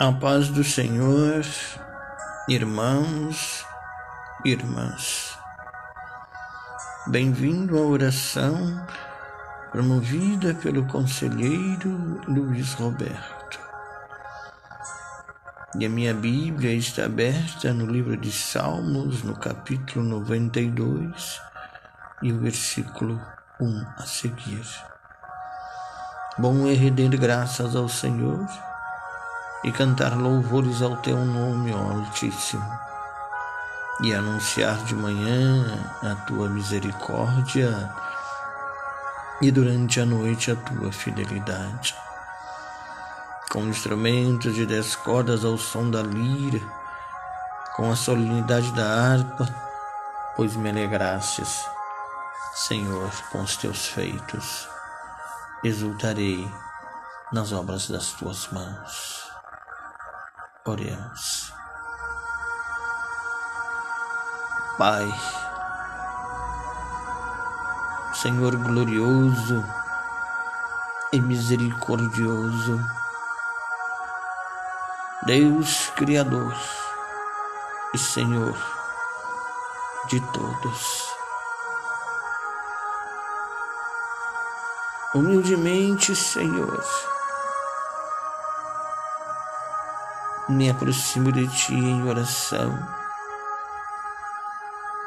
A paz do Senhor, irmãos, irmãs. Bem-vindo à oração promovida pelo conselheiro Luiz Roberto. E a minha Bíblia está aberta no livro de Salmos, no capítulo 92 e o versículo 1 a seguir. Bom é render graças ao Senhor e cantar louvores ao teu nome, ó Altíssimo, e anunciar de manhã a tua misericórdia e durante a noite a tua fidelidade. Com instrumentos de dez cordas ao som da lira, com a solenidade da harpa, pois me alegrastes, Senhor, com os teus feitos. Exultarei nas obras das tuas mãos. Oremos. Pai, Senhor glorioso e misericordioso, Deus Criador e Senhor de todos. Humildemente, Senhor, me aproximo de ti em oração.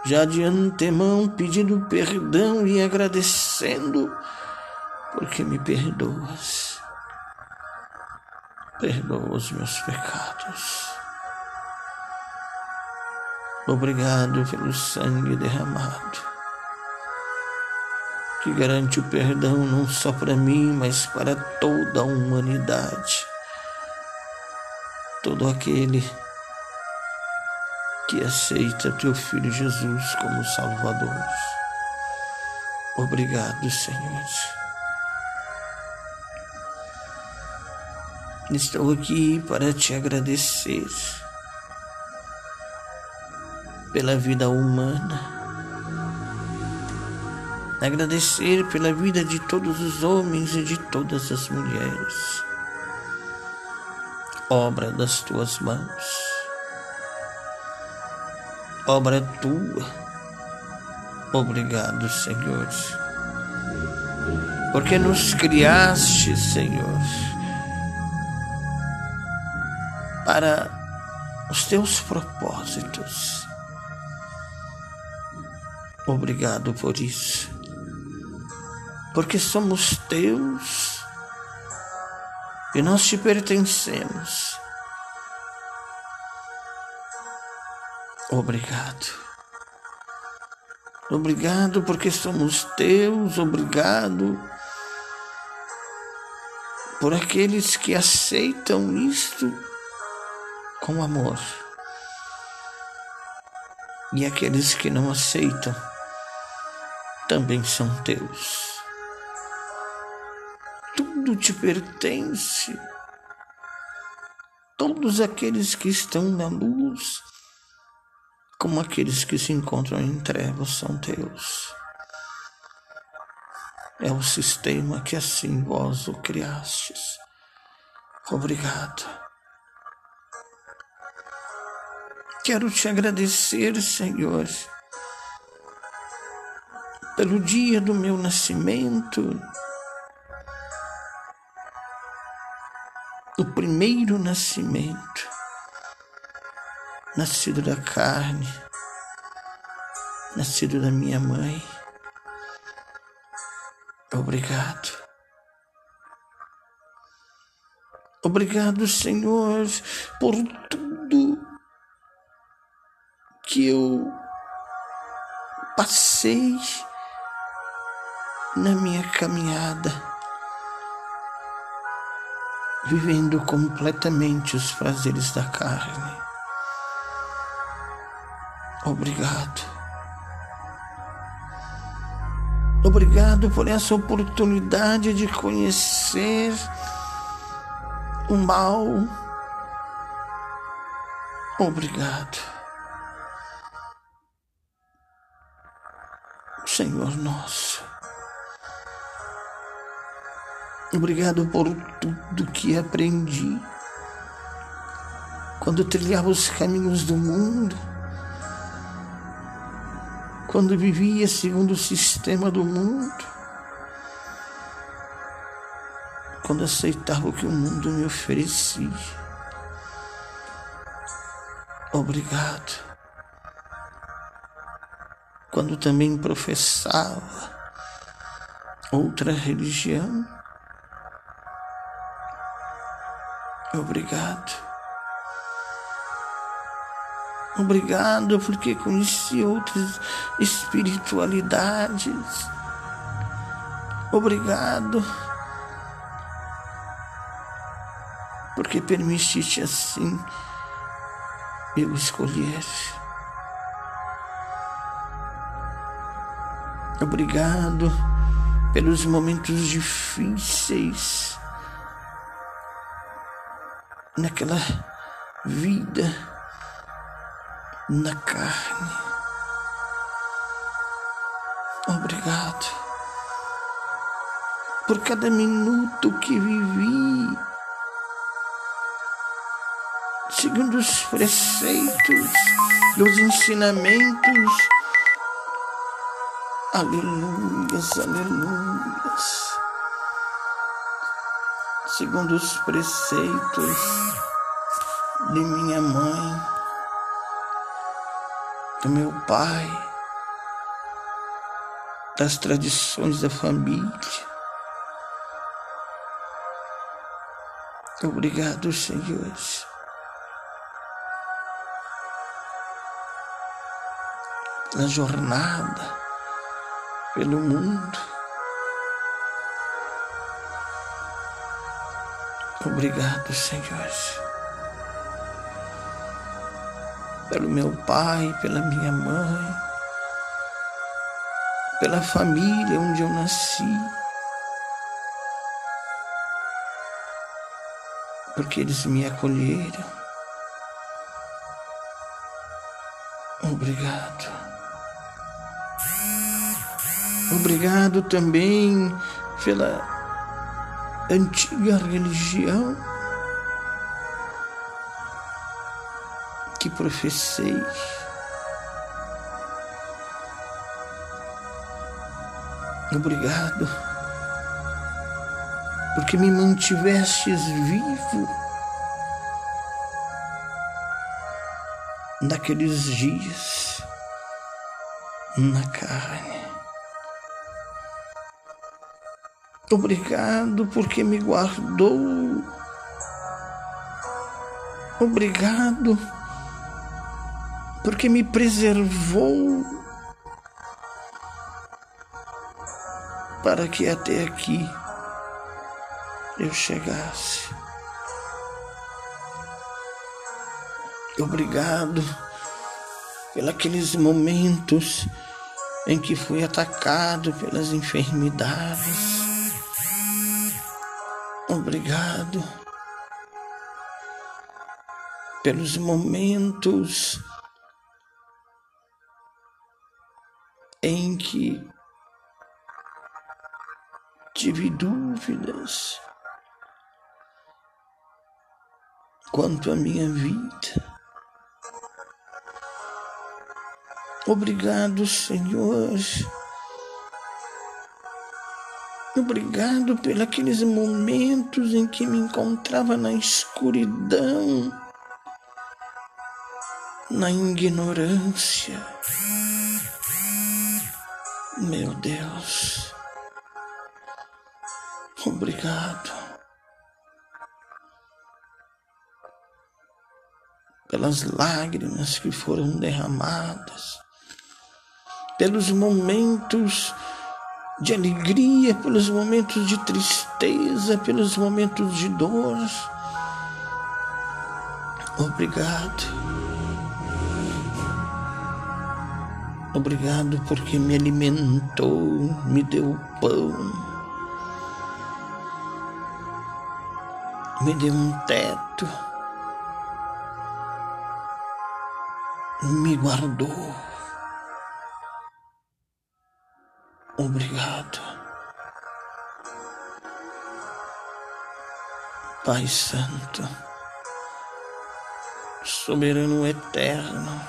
Já de antemão pedindo perdão e agradecendo, porque me perdoas. Perdoa os meus pecados. Obrigado pelo sangue derramado, que garante o perdão não só para mim, mas para toda a humanidade todo aquele que aceita teu filho Jesus como Salvador. Obrigado, Senhor. Estou aqui para te agradecer pela vida humana, agradecer pela vida de todos os homens e de todas as mulheres obra das tuas mãos, obra tua. Obrigado, Senhor, porque nos criaste, Senhor, para os teus propósitos. Obrigado por isso, porque somos teus e nós te pertencemos. Obrigado. Obrigado porque somos teus, obrigado por aqueles que aceitam isto com amor. E aqueles que não aceitam também são teus tudo te pertence. Todos aqueles que estão na luz, como aqueles que se encontram em trevas, são teus. É o sistema que assim vós o criastes. Obrigado. Quero te agradecer, Senhor, pelo dia do meu nascimento o primeiro nascimento, nascido da carne, nascido da minha mãe. Obrigado. Obrigado, Senhor, por tudo que eu passei na minha caminhada vivendo completamente os prazeres da carne. Obrigado. Obrigado por essa oportunidade de conhecer o mal. Obrigado. Senhor nosso. Obrigado por tudo que aprendi quando trilhava os caminhos do mundo, quando vivia segundo o sistema do mundo, quando aceitava o que o mundo me oferecia. Obrigado. Quando também professava outra religião. Obrigado. Obrigado porque conheci outras espiritualidades. Obrigado porque permitiste assim eu escolher. Obrigado pelos momentos difíceis naquela vida na carne. Obrigado por cada minuto que vivi segundo os preceitos dos ensinamentos. Aleluias, aleluias. Segundo os preceitos de minha mãe, do meu pai, das tradições da família. Obrigado, Senhor. na jornada pelo mundo. Obrigado, Senhor, pelo meu pai, pela minha mãe, pela família onde eu nasci, porque eles me acolheram. Obrigado. Obrigado também pela antiga religião que professei. Obrigado, porque me mantivestes vivo naqueles dias na carne. Obrigado porque me guardou. Obrigado porque me preservou para que até aqui eu chegasse. Obrigado pelos momentos em que fui atacado pelas enfermidades Obrigado pelos momentos em que tive dúvidas quanto à minha vida. Obrigado, Senhor Obrigado pelos momentos em que me encontrava na escuridão, na ignorância. Meu Deus, obrigado pelas lágrimas que foram derramadas, pelos momentos de alegria, pelos momentos de tristeza, pelos momentos de dor. Obrigado. Obrigado porque me alimentou, me deu pão, me deu um teto, me guardou. Obrigado. Pai Santo, soberano eterno.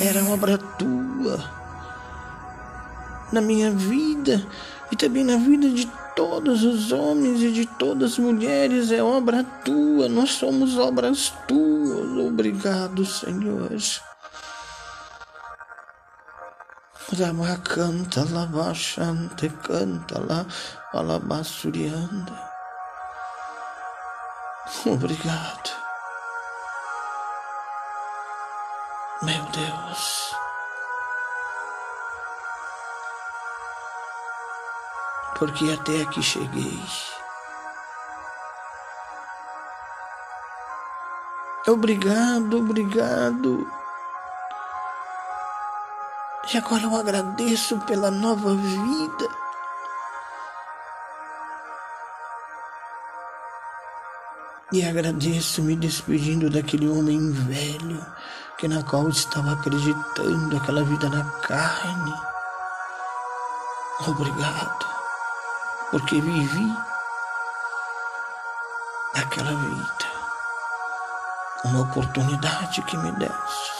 Era obra tua na minha vida e também na vida de todos os homens e de todas as mulheres. É obra tua, nós somos obras tuas. Obrigado, Senhor. Rama canta, lava chante, canta lá, alabassurianda. Obrigado. Meu Deus. Porque até aqui cheguei. Obrigado, obrigado. E agora eu agradeço pela nova vida. E agradeço me despedindo daquele homem velho que na qual estava acreditando aquela vida na carne. Obrigado, porque vivi aquela vida, uma oportunidade que me deste.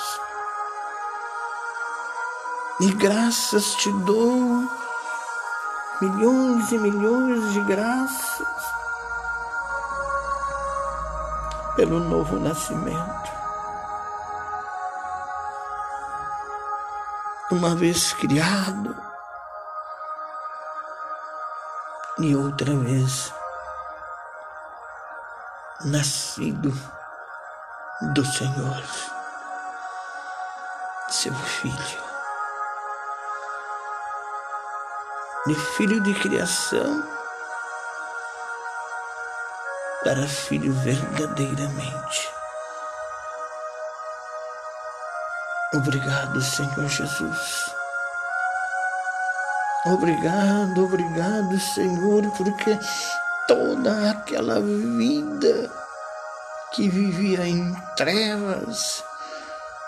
E graças te dou, milhões e milhões de graças pelo novo nascimento. Uma vez criado e outra vez nascido do Senhor, seu filho. De filho de criação para filho verdadeiramente. Obrigado, Senhor Jesus. Obrigado, obrigado, Senhor, porque toda aquela vida que vivia em trevas,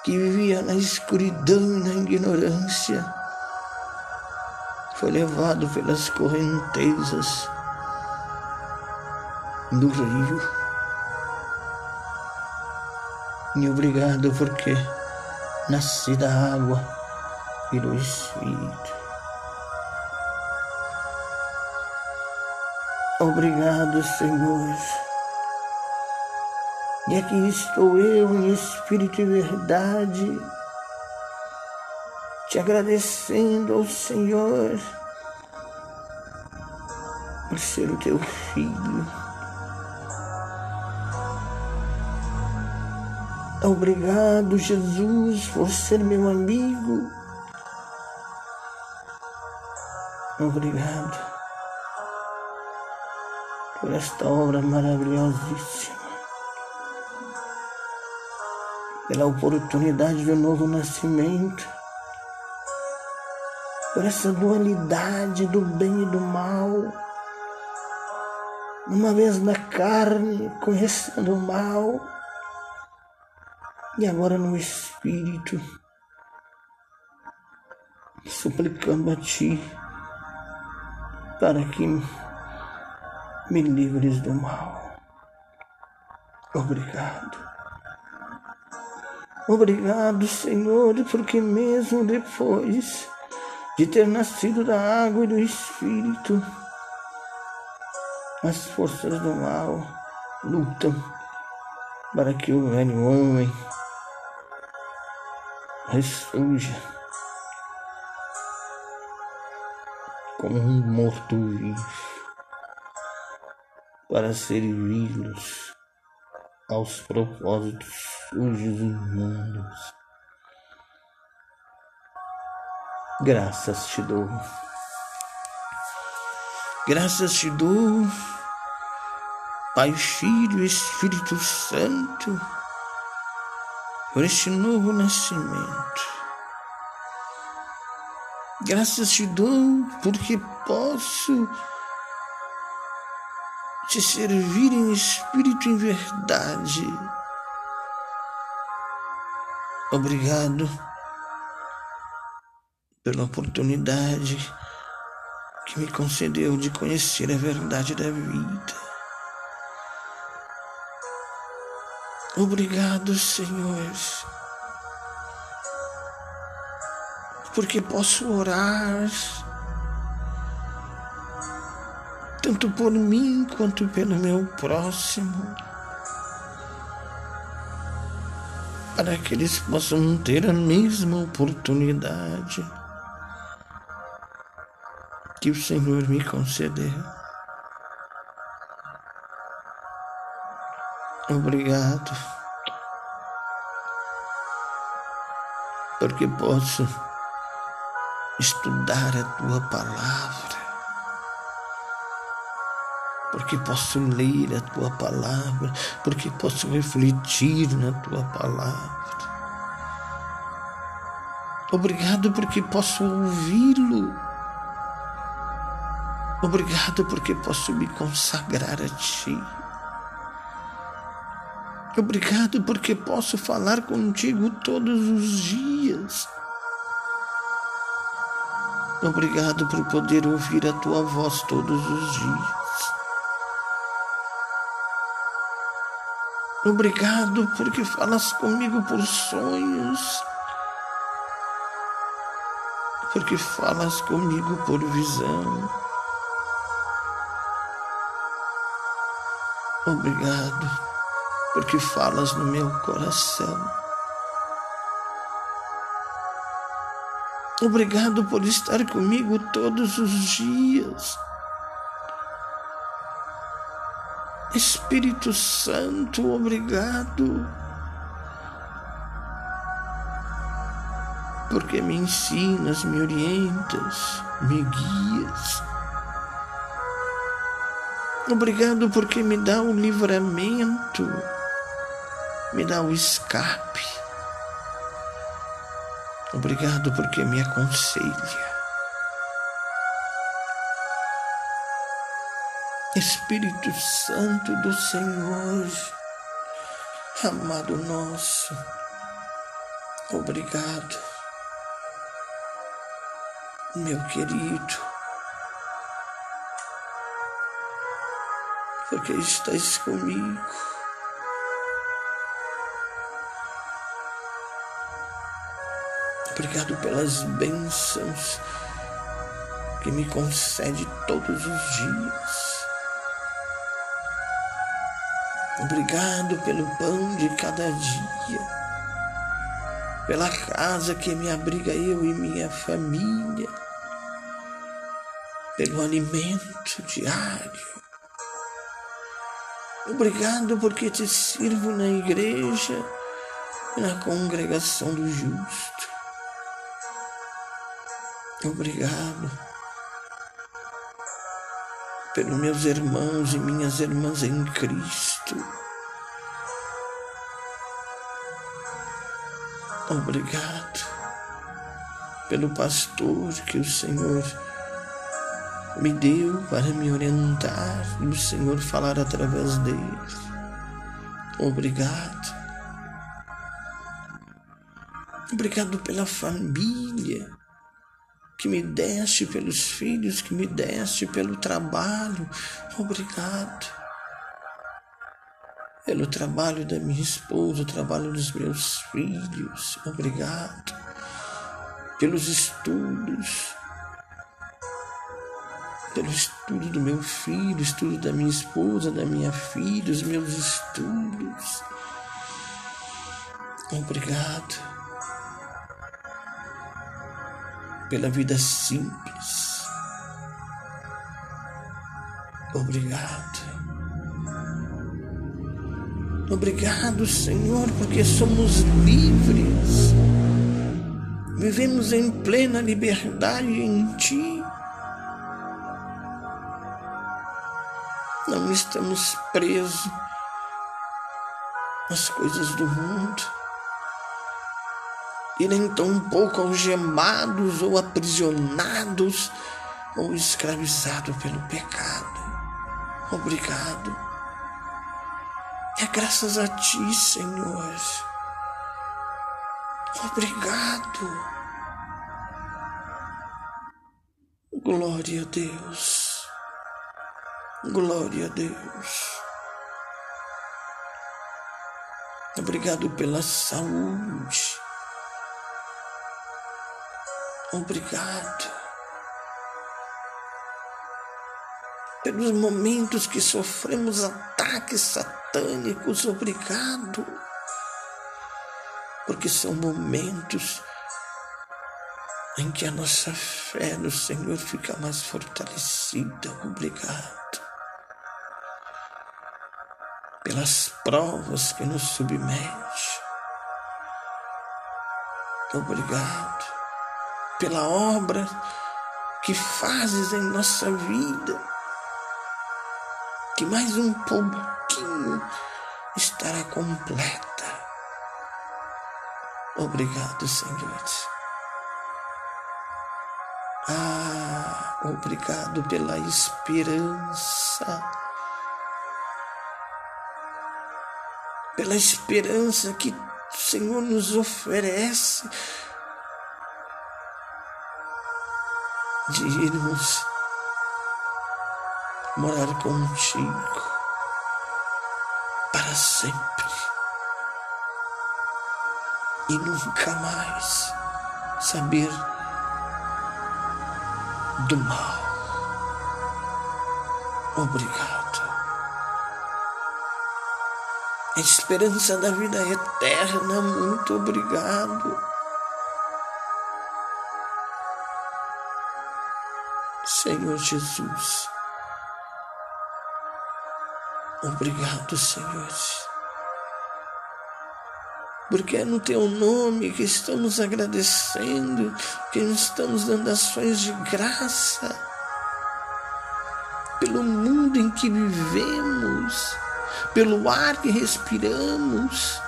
que vivia na escuridão e na ignorância, foi levado pelas correntezas do rio. E obrigado porque nasci da água e do Espírito. Obrigado, Senhor. E aqui estou eu em espírito e verdade te agradecendo ao Senhor por ser o teu filho. Obrigado, Jesus, por ser meu amigo. Obrigado por esta obra maravilhosíssima, pela oportunidade do novo nascimento por essa dualidade do bem e do mal. Uma vez na carne, conhecendo o mal, e agora no espírito, suplicando a Ti para que me livres do mal. Obrigado. Obrigado, Senhor, porque mesmo depois de ter nascido da água e do Espírito. As forças do mal lutam para que o velho homem ressurja como um morto-vivo para servi-los aos propósitos sujos e imundos Graças te dou. Graças te dou, Pai, Filho e Espírito Santo, por este novo nascimento. Graças te dou porque posso te servir em espírito e em verdade. Obrigado pela oportunidade que me concedeu de conhecer a verdade da vida. Obrigado, Senhor, porque posso orar tanto por mim quanto pelo meu próximo, para que eles possam ter a mesma oportunidade que o Senhor me concedeu. Obrigado, porque posso estudar a tua palavra porque posso ler a tua palavra, porque posso refletir na tua palavra. Obrigado porque posso ouvi-lo. Obrigado porque posso me consagrar a ti. Obrigado porque posso falar contigo todos os dias. Obrigado por poder ouvir a tua voz todos os dias. Obrigado porque falas comigo por sonhos, porque falas comigo por visão. Obrigado porque falas no meu coração. Obrigado por estar comigo todos os dias. Espírito Santo, obrigado. Porque me ensinas, me orientas, me guias. Obrigado porque me dá o livramento, me dá o escape. Obrigado porque me aconselha. Espírito Santo do Senhor, amado nosso, obrigado, meu querido, porque estás comigo. Obrigado pelas bênçãos que me concede todos os dias. Obrigado pelo pão de cada dia, pela casa que me abriga eu e minha família, pelo alimento diário. Obrigado porque te sirvo na igreja e na congregação do justo. Obrigado pelos meus irmãos e minhas irmãs em Cristo. Obrigado pelo pastor que o Senhor me deu para me orientar e o Senhor falar através dele. Obrigado. Obrigado pela família que me deste, pelos filhos que me deste, pelo trabalho. Obrigado. Pelo trabalho da minha esposa, o trabalho dos meus filhos. Obrigado. Pelos estudos. Pelo estudo do meu filho, estudo da minha esposa, da minha filha, os meus estudos. Obrigado pela vida simples. Obrigado. Obrigado, Senhor, porque somos livres. Vivemos em plena liberdade em Ti. Não estamos presos às coisas do mundo e nem tampouco algemados ou aprisionados ou escravizados pelo pecado. Obrigado. É graças a Ti, Senhor. Obrigado. Glória a Deus. Glória a Deus. Obrigado pela saúde. Obrigado pelos momentos que sofremos ataques satânicos. Obrigado, porque são momentos em que a nossa fé no Senhor fica mais fortalecida. Obrigado. Pelas provas que nos submete. Obrigado pela obra que fazes em nossa vida, que mais um pouquinho estará completa. Obrigado, Senhor. Ah, obrigado pela esperança. Pela esperança que o Senhor nos oferece de irmos morar contigo para sempre e nunca mais saber do mal. Obrigado. Esperança da vida eterna, muito obrigado. Senhor Jesus. Obrigado, Senhor. Porque é no teu nome que estamos agradecendo, que estamos dando ações de graça pelo mundo em que vivemos, pelo ar que respiramos,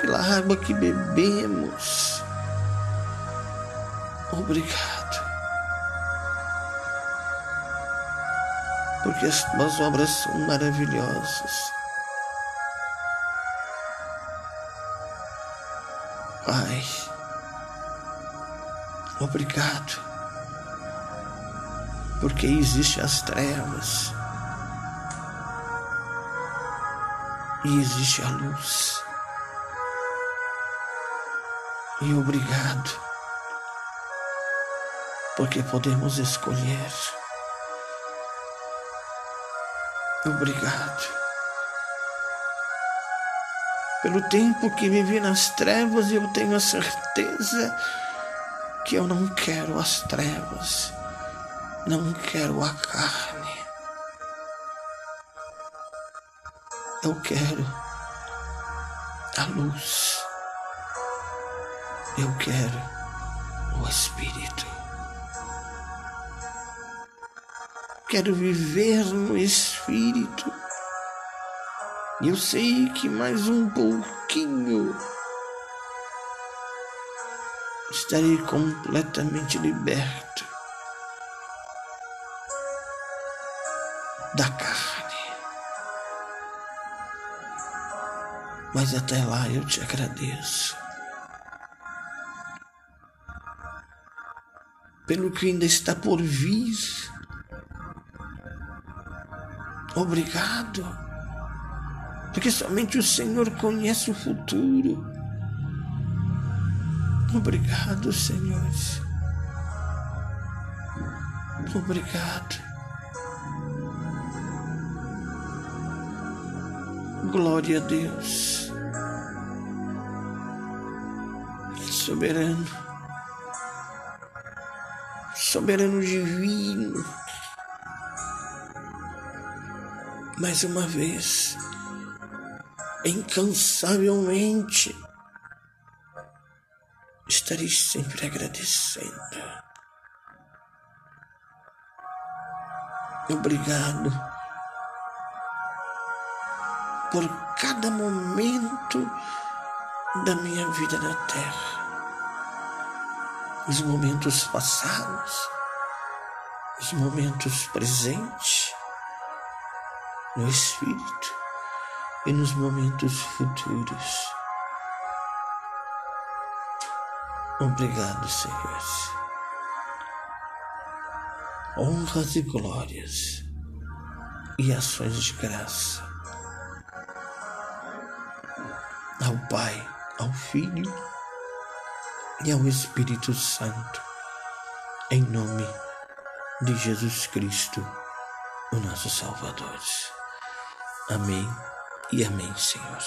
pela água que bebemos. Obrigado. Porque as tuas obras são maravilhosas. Pai, obrigado, porque existem as trevas e existe a luz. E obrigado, porque podemos escolher. Obrigado pelo tempo que vivi nas trevas, eu tenho a certeza que eu não quero as trevas, não quero a carne. Eu quero a luz. Eu quero o Espírito. Quero viver no Espírito e eu sei que mais um pouquinho estarei completamente liberto da carne. Mas até lá eu te agradeço. Pelo que ainda está por vir. Obrigado porque somente o Senhor conhece o futuro. Obrigado, Senhor. Obrigado. Glória a Deus. Soberano. Soberano divino. Mais uma vez incansavelmente. Estarei sempre agradecendo. Obrigado por cada momento da minha vida na terra. Os momentos passados, os momentos presentes no Espírito e nos momentos futuros. Obrigado, Senhor. Honras e glórias e ações de graça. ao Pai, ao Filho e ao Espírito Santo, em nome de Jesus Cristo, o nosso Salvador. Amém e amém, Senhor.